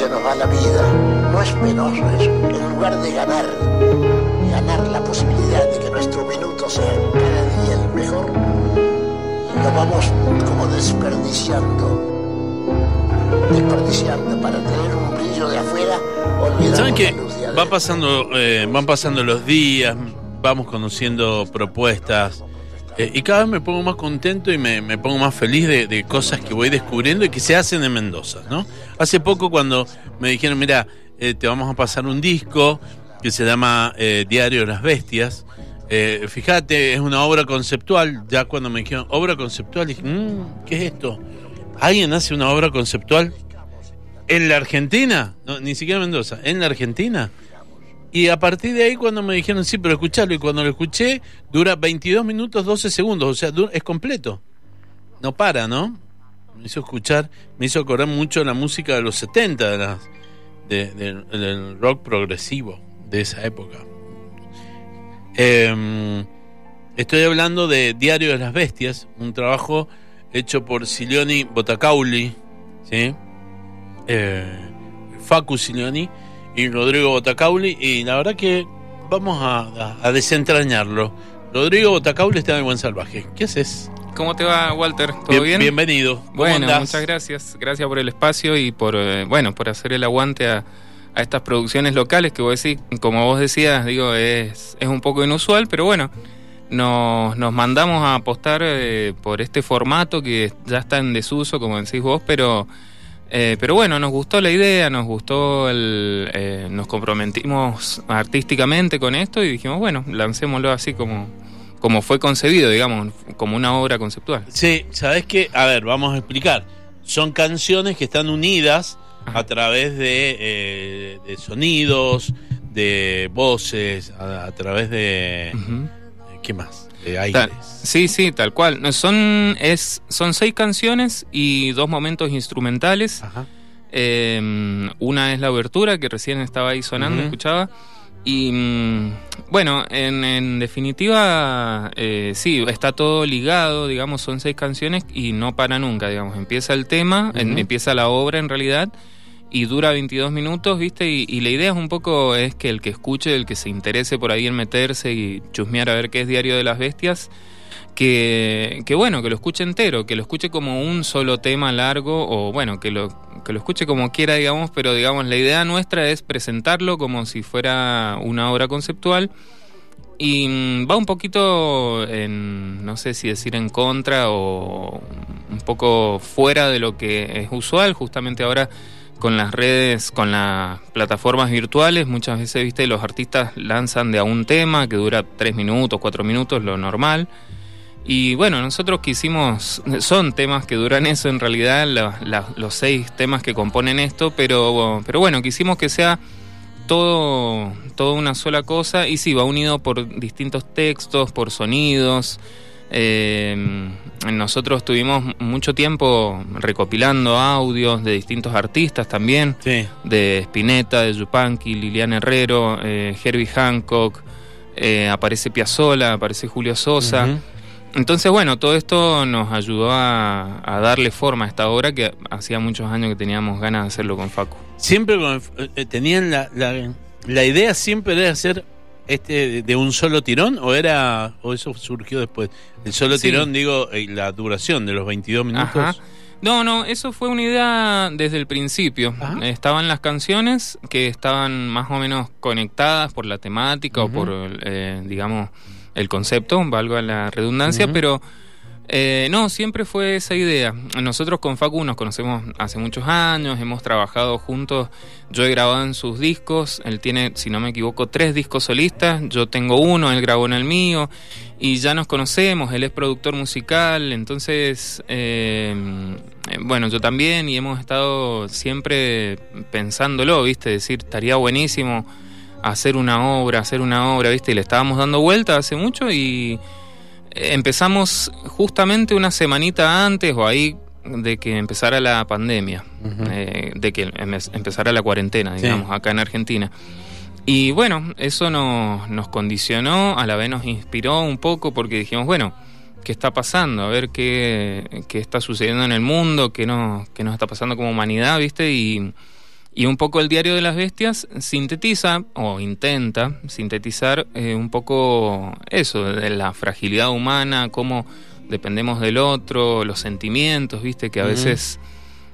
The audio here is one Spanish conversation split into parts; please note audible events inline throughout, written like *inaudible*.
se nos va la vida. No es penoso eso. En lugar de ganar, ganar la posibilidad de que nuestro minuto sea cada día el mejor, lo vamos como desperdiciando. Desperdiciando para tener un brillo de afuera, olvidando ¿Saben qué? Va pasando, eh, van pasando los días, vamos conociendo propuestas. Eh, y cada vez me pongo más contento y me, me pongo más feliz de, de cosas que voy descubriendo y que se hacen en Mendoza, ¿no? Hace poco cuando me dijeron, mira, eh, te vamos a pasar un disco que se llama eh, Diario de las Bestias. Eh, fíjate, es una obra conceptual. Ya cuando me dijeron obra conceptual, dije, "Mm, ¿qué es esto? ¿Alguien hace una obra conceptual en la Argentina? No, ni siquiera en Mendoza, en la Argentina. Y a partir de ahí cuando me dijeron, sí, pero escuchalo, y cuando lo escuché, dura 22 minutos 12 segundos, o sea, es completo. No para, ¿no? Me hizo escuchar, me hizo acordar mucho la música de los 70, de las, de- del rock progresivo de esa época. Em, estoy hablando de Diario de las Bestias, un trabajo hecho por Silioni Botacauli, ¿sí? Eh, Facu Silioni y Rodrigo Botacauli, y la verdad que vamos a, a- a desentrañarlo. Rodrigo Botacauli está en el Buen Salvaje. ¿Qué haces? ¿Cómo te va, Walter? ¿Todo bien? Bienvenido. ¿Cómo Bueno, andás? muchas gracias. Gracias por el espacio y por, eh, bueno, por hacer el aguante a, a estas producciones locales que vos decís, como vos decías, digo, es, es un poco inusual, pero bueno, nos, nos mandamos a apostar eh, por este formato que ya está en desuso, como decís vos, pero, eh, pero bueno, nos gustó la idea, nos gustó el, eh, nos comprometimos artísticamente con esto y dijimos, bueno, lancémoslo así como, como fue concebido, digamos, como una obra conceptual. Sí, ¿sabes qué? A ver, vamos a explicar. Son canciones que están unidas a través de, eh, de sonidos, de voces, a, a través de... ¿Qué más? De Tal- aires. sí, sí, tal cual. No, Son, es, son seis canciones y dos momentos instrumentales. Ajá. Eh, una es la obertura, que recién estaba ahí sonando, escuchaba. Y mm, bueno, en, en definitiva, eh, sí, está todo ligado, digamos, son seis canciones y no para nunca, digamos. Empieza el tema, en- empieza la obra en realidad y dura 22 minutos, ¿viste? Y, y la idea es un poco es que el que escuche, el que se interese por ahí en meterse y chusmear a ver qué es Diario de las Bestias, que, que bueno, que lo escuche entero, que lo escuche como un solo tema largo o bueno, que lo, que lo escuche como quiera, digamos, pero digamos, la idea nuestra es presentarlo como si fuera una obra conceptual y mm, va un poquito en, no sé si decir en contra o un poco fuera de lo que es usual, justamente ahora con las redes, con las plataformas virtuales, muchas veces, viste, los artistas lanzan de a un tema que dura tres minutos, cuatro minutos, lo normal. Y bueno, nosotros quisimos, son temas que duran eso en realidad, los seis temas que componen esto, pero, pero bueno, quisimos que sea todo, todo una sola cosa y sí, va unido por distintos textos, por sonidos. Eh, nosotros estuvimos mucho tiempo recopilando audios de distintos artistas también, Sí. de Spinetta, de Yupanqui, Liliana Herrero, eh, Herbie Hancock, eh, aparece Piazzolla, aparece Julio Sosa. Entonces, bueno, todo esto nos ayudó a, a darle forma a esta obra que hacía muchos años que teníamos ganas de hacerlo con Facu. Siempre con- tenían la, la, la idea siempre era hacer este de- un solo tirón o era o eso surgió después. El solo Sí. tirón digo eh, la duración de los 22 minutos. Ajá. No, no, eso fue una idea desde el principio. Estaban las canciones que estaban más o menos conectadas por la temática o por, eh, digamos, el concepto, valga la redundancia, pero eh, no, siempre fue esa idea. Nosotros con Facu nos conocemos hace muchos años, hemos trabajado juntos, yo he grabado en sus discos, él tiene, si no me equivoco, tres discos solistas, yo tengo uno, él grabó en el mío, y ya nos conocemos, él es productor musical, entonces, eh, bueno, yo también, y hemos estado siempre pensándolo, ¿viste? Decir, estaría buenísimo hacer una obra, hacer una obra, ¿viste? Y le estábamos dando vuelta hace mucho y empezamos justamente una semanita antes o ahí de que empezara la pandemia, eh, de que em- empezara la cuarentena, Sí. digamos, acá en Argentina. Y bueno, eso nos, nos condicionó, a la vez nos inspiró un poco porque dijimos, bueno, ¿qué está pasando? A ver qué, qué está sucediendo en el mundo, qué, no, qué nos está pasando como humanidad, ¿viste? Y, Y un poco el diario de las bestias sintetiza o intenta sintetizar eh, un poco eso, de la fragilidad humana, cómo dependemos del otro, los sentimientos, viste, que a veces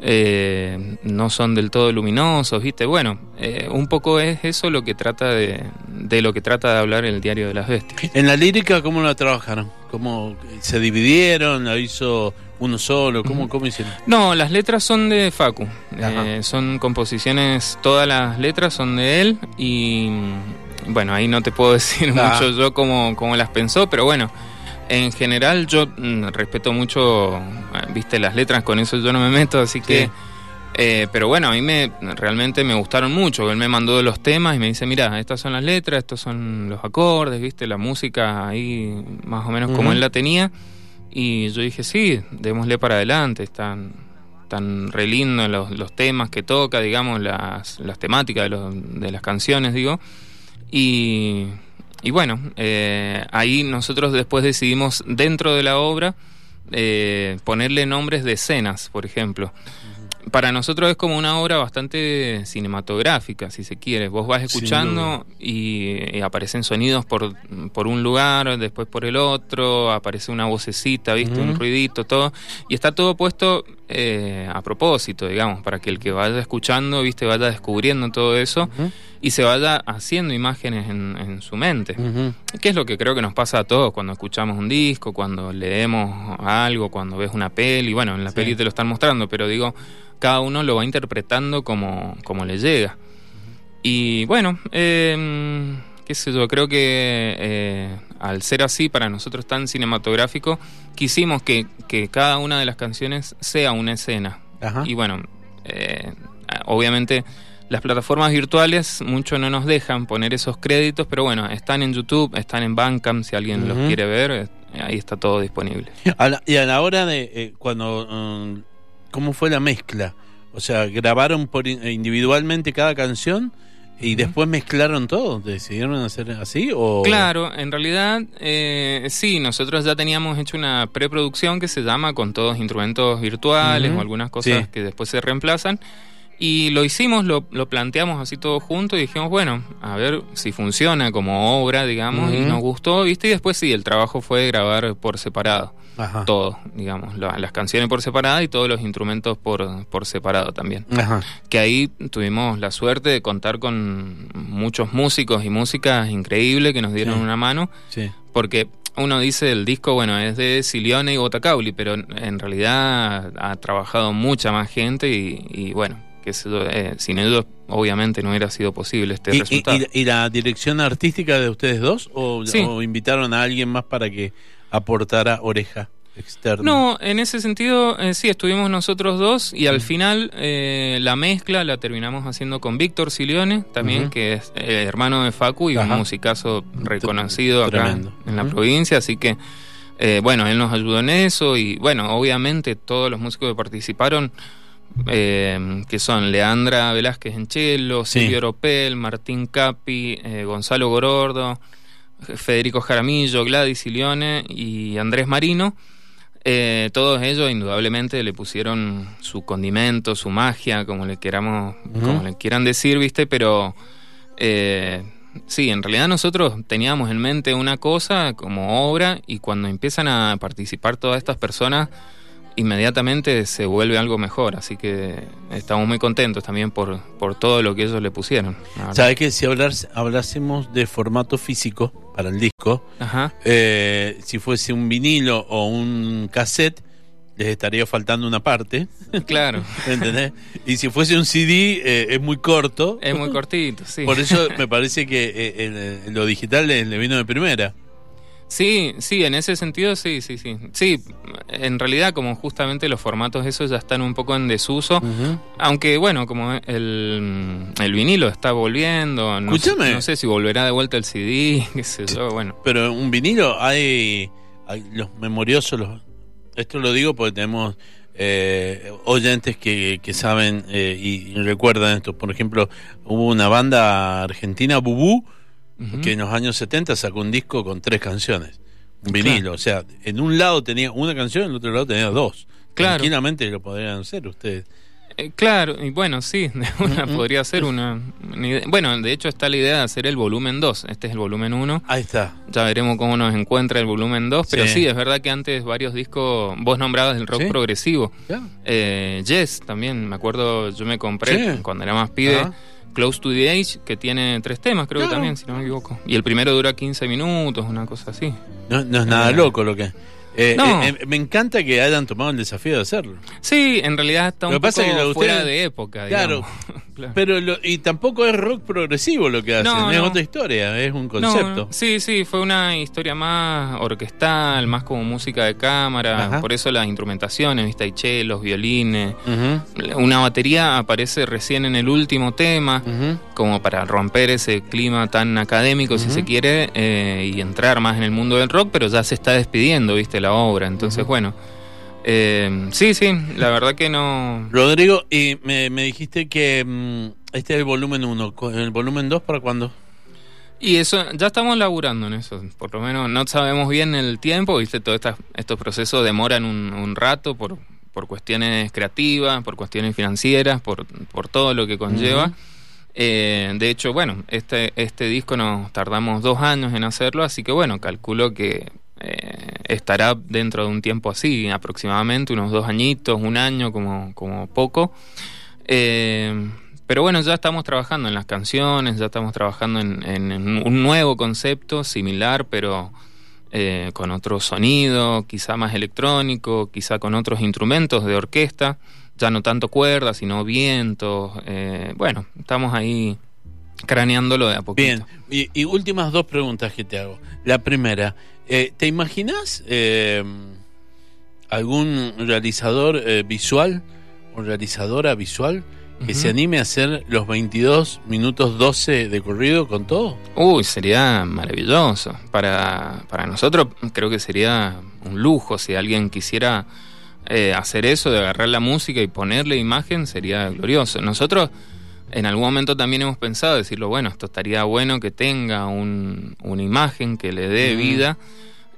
eh, no son del todo luminosos, viste. Bueno, eh, un poco es eso lo que trata de, de lo que trata de hablar el diario de las bestias. En la lírica, ¿cómo la trabajaron? ¿Cómo se dividieron? ¿La hizo uno solo? ¿Cómo, cómo hicieron? No, las letras son de Facu. Eh, son composiciones, todas las letras son de él y bueno, ahí no te puedo *laughs* decir Ah. mucho yo cómo, cómo las pensó, pero bueno, en general yo mm, respeto mucho, eh, viste, las letras, con eso yo no me meto, así que... Eh, pero bueno, a mí me realmente me gustaron mucho. Él me mandó los temas y me dice, mira, estas son las letras, estos son los acordes, viste, la música ahí más o menos como él la tenía. Y yo dije, sí, démosle para adelante, están tan re lindos los, los temas que toca, digamos, las, las temáticas de, los- de las canciones, digo. Y, y bueno, eh, ahí nosotros después decidimos dentro de la obra eh, ponerle nombres de escenas, por ejemplo. Para nosotros es como una obra bastante cinematográfica, si se quiere. Vos vas escuchando y, y aparecen sonidos por, por un lugar, después por el otro, aparece una vocecita, ¿viste? Un ruidito, todo. Y está todo puesto eh, a propósito, digamos, para que el que vaya escuchando, ¿viste? Vaya descubriendo todo eso y se vaya haciendo imágenes en, en su mente. Ujú. Que es lo que creo que nos pasa a todos cuando escuchamos un disco, cuando leemos algo, cuando ves una peli. Bueno, en la Sí. peli te lo están mostrando, pero digo, cada uno lo va interpretando como, como le llega. Y bueno, eh, qué sé yo, creo que eh, al ser así, para nosotros tan cinematográfico, quisimos que, que cada una de las canciones sea una escena. Ajá. Y bueno, eh, obviamente las plataformas virtuales mucho no nos dejan poner esos créditos, pero bueno, están en YouTube, están en Bandcamp, si alguien los quiere ver, eh, ahí está todo disponible. A la- y a la hora de eh, cuando um, cómo fue la mezcla, o sea, grabaron por in- individualmente cada canción y después mezclaron todo. ¿Decidieron hacer así o Claro, en realidad eh, sí, nosotros ya teníamos hecho una preproducción que se llama con todos instrumentos virtuales o algunas cosas Sí. que después se reemplazan. Y lo hicimos, lo, lo planteamos así todo junto y dijimos, bueno, a ver si funciona como obra, digamos, y nos gustó, ¿viste? Y después sí, el trabajo fue grabar por separado, Ajá. todo, digamos, la- las canciones por separado y todos los instrumentos por, por separado también Ajá. que ahí tuvimos la suerte de contar con muchos músicos y músicas increíbles que nos dieron Sí. una mano, Sí. porque uno dice el disco, bueno, es de Silione y Botacauli, pero en realidad ha trabajado mucha más gente y, y bueno, que eh, sin ellos obviamente no hubiera sido posible este ¿Y, y- resultado. y- y la dirección artística de ustedes dos o, Sí. o invitaron a alguien más para que aportara oreja externa? No, en ese sentido, eh, sí, estuvimos nosotros dos y al final eh, la mezcla la terminamos haciendo con Víctor Silione, también, que es eh, hermano de Facu y Ajá. un musicazo reconocido acá Tremendo. en la provincia, así que, eh, bueno, él nos ayudó en eso y, bueno, obviamente todos los músicos que participaron, eh, que son Leandra Velázquez en cello, Sí. Silvio Oropel, Martín Capi, eh, Gonzalo Gorordo, Federico Jaramillo, Gladys Silione y Andrés Marino. Eh, todos ellos indudablemente le pusieron su condimento, su magia, como le queramos, como le quieran decir, viste, pero eh, sí, en realidad nosotros teníamos en mente una cosa como obra y cuando empiezan a participar todas estas personas, inmediatamente se vuelve algo mejor, así que estamos muy contentos también por, por todo lo que ellos le pusieron. ¿Sabes que si hablásemos de formato físico para el disco, Ajá. eh, si fuese un vinilo o un cassette, les estaría faltando una parte, Claro, *laughs* ¿entendés? y si fuese un CD, eh, es muy corto. es muy cortito, sí. Por eso *laughs* me parece que eh, el- lo digital le, le vino de primera. Sí, sí, en ese sentido sí, sí, sí. Sí, en realidad como justamente los formatos esos ya están un poco en desuso, aunque bueno, como el, el vinilo está volviendo, no, sé, Escúchame. no sé si volverá de vuelta el CD, *laughs* qué sé yo, bueno. Pero un vinilo hay, hay los memoriosos, los, esto lo digo porque tenemos eh, oyentes que, que saben eh, y, y recuerdan esto. Por ejemplo, hubo una banda argentina, Bubú, Que en los años 70 sacó un disco con tres canciones. Un vinilo, o sea, en un lado tenía una canción, en el otro lado tenía dos. Claro. Tranquilamente lo podrían hacer ustedes. Eh, claro, y bueno, sí, *laughs* una, podría ser una, Bueno, de hecho está la idea de hacer el volumen 2. Este es el volumen 1. Ahí está. Ya veremos cómo nos encuentra el volumen 2. Pero sí. es verdad que antes varios discos, vos nombrabas el rock progresivo. Eh, yes, también, me acuerdo, yo me compré cuando era más pibe. Close to the Age, que tiene tres temas, creo que también, si no me equivoco. Y el primero dura 15 minutos, una cosa así. No, no es nada eh, loco lo que. Eh, no. Eh, me encanta que hayan tomado el desafío de hacerlo. Sí, en realidad está un poco fuera de época. Claro, *laughs* pero y tampoco es rock progresivo lo que hacen, es otra historia, es un concepto. sí, sí, fue una historia más orquestal, más como música de cámara, por eso las instrumentaciones, viste, hay chelos, violines. Una batería aparece recién en el último tema, como para romper ese clima tan académico, si se quiere, eh, y entrar más en el mundo del rock, pero ya se está despidiendo, viste, la obra. Entonces, bueno. Eh, sí, sí, la verdad que no. Rodrigo, y me, dijiste que mm, este es el volumen 1. ¿El volumen 2 para cuándo? Y eso, ya estamos laburando en eso. Por lo menos no sabemos bien el tiempo, ¿viste? Todos estos procesos demoran un, rato por, por cuestiones creativas, por cuestiones financieras, por, por todo lo que conlleva. Eh, de hecho, bueno, este, este disco nos tardamos dos años en hacerlo, así que bueno, calculo que eh, estará dentro de un tiempo así, aproximadamente unos dos añitos, un año como, como poco. Eh, pero bueno, ya estamos trabajando en las canciones, ya estamos trabajando en, un nuevo concepto similar, pero eh, con otro sonido, quizá más electrónico, quizá con otros instrumentos de orquesta, ya no tanto cuerdas, sino vientos. bueno, estamos ahí craneándolo de a poquito. Bien, y, últimas dos preguntas que te hago. La primera, eh, ¿te imaginas eh, algún realizador eh, visual o realizadora visual que se anime a hacer los 22 minutos 12 de corrido con todo? Uy, sería maravilloso. Para, para nosotros creo que sería un lujo si alguien quisiera hacer eso, de agarrar la música y ponerle imagen, sería glorioso. Nosotros en algún momento también hemos pensado decirlo, bueno, esto estaría bueno que tenga un, una imagen que le dé vida,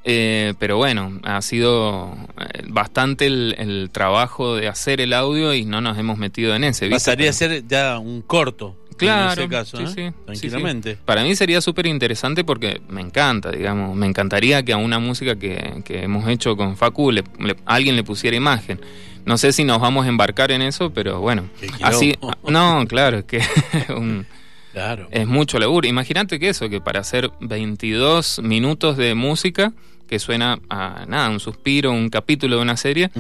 eh, pero bueno, ha sido eh, bastante el, trabajo de hacer el audio y no nos hemos metido en ese. Pasaría a ser ya un corto. Claro, en ese caso, sí, ¿eh? sí, tranquilamente. Para mí sería súper interesante porque me encanta, digamos, me encantaría que a una música que, que hemos hecho con Facu le, alguien le pusiera imagen. No sé si nos vamos a embarcar en eso, pero bueno. Así, no, claro, es que *laughs* claro. es mucho laburo. Imagínate que eso, que para hacer 22 minutos de música, que suena a nada, un suspiro, un capítulo de una serie,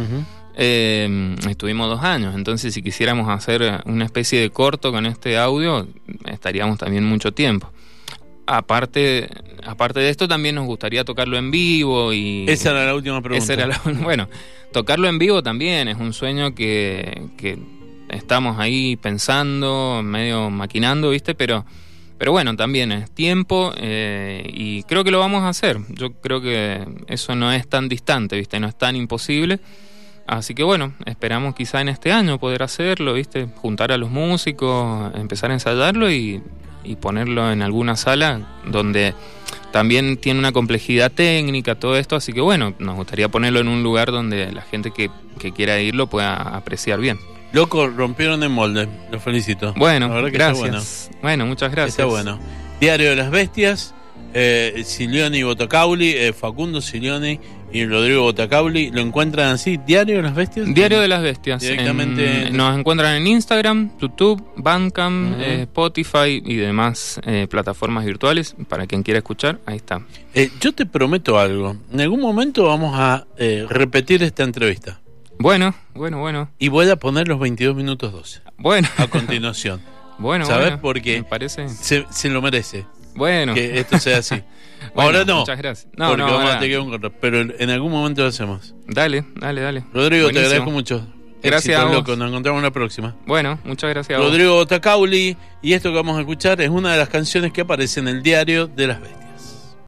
eh, estuvimos dos años. Entonces, si quisiéramos hacer una especie de corto con este audio, estaríamos también mucho tiempo aparte, aparte de esto, también nos gustaría tocarlo en vivo y... Esa era la última pregunta. *laughs* bueno, tocarlo en vivo también es un sueño que, que estamos ahí pensando, medio maquinando, ¿viste? Pero, pero bueno, también es tiempo eh, y creo que lo vamos a hacer. Yo creo que eso no es tan distante, ¿viste? No es tan imposible. Así que bueno, esperamos quizá en este año poder hacerlo, ¿viste? Juntar a los músicos, empezar a ensayarlo y y ponerlo en alguna sala donde también tiene una complejidad técnica, todo esto, así que bueno, nos gustaría ponerlo en un lugar donde la gente que, quiera ir lo pueda apreciar bien. Loco, rompieron el molde, lo felicito. Bueno, gracias. Bueno. muchas gracias. Está bueno. Diario de las Bestias, eh, Silioni Botocauli, eh, Facundo Silioni y Rodrigo Botacauli. ¿Lo encuentran así? ¿Diario de las Bestias? Diario de las Bestias. Directamente. nos encuentran en Instagram, YouTube, Bandcamp, eh, Spotify y demás eh, plataformas virtuales. Para quien quiera escuchar, ahí está. Eh, yo te prometo algo. En algún momento vamos a repetir esta entrevista. Bueno, bueno, bueno. Y voy a poner los 22 minutos 12. Bueno. A continuación. *laughs* bueno, ¿Sabes por qué? Me parece. Se, se lo merece. Bueno. Que esto sea así. *laughs* Ahora no. Muchas gracias. No, porque no, vamos a tener un pero en algún momento lo hacemos. Dale, dale, dale. Rodrigo, te agradezco mucho. Gracias a loco. Nos encontramos en la próxima. Bueno, muchas gracias. Rodrigo Tacauli y esto que vamos a escuchar es una de las canciones que aparece en el diario de las bestias.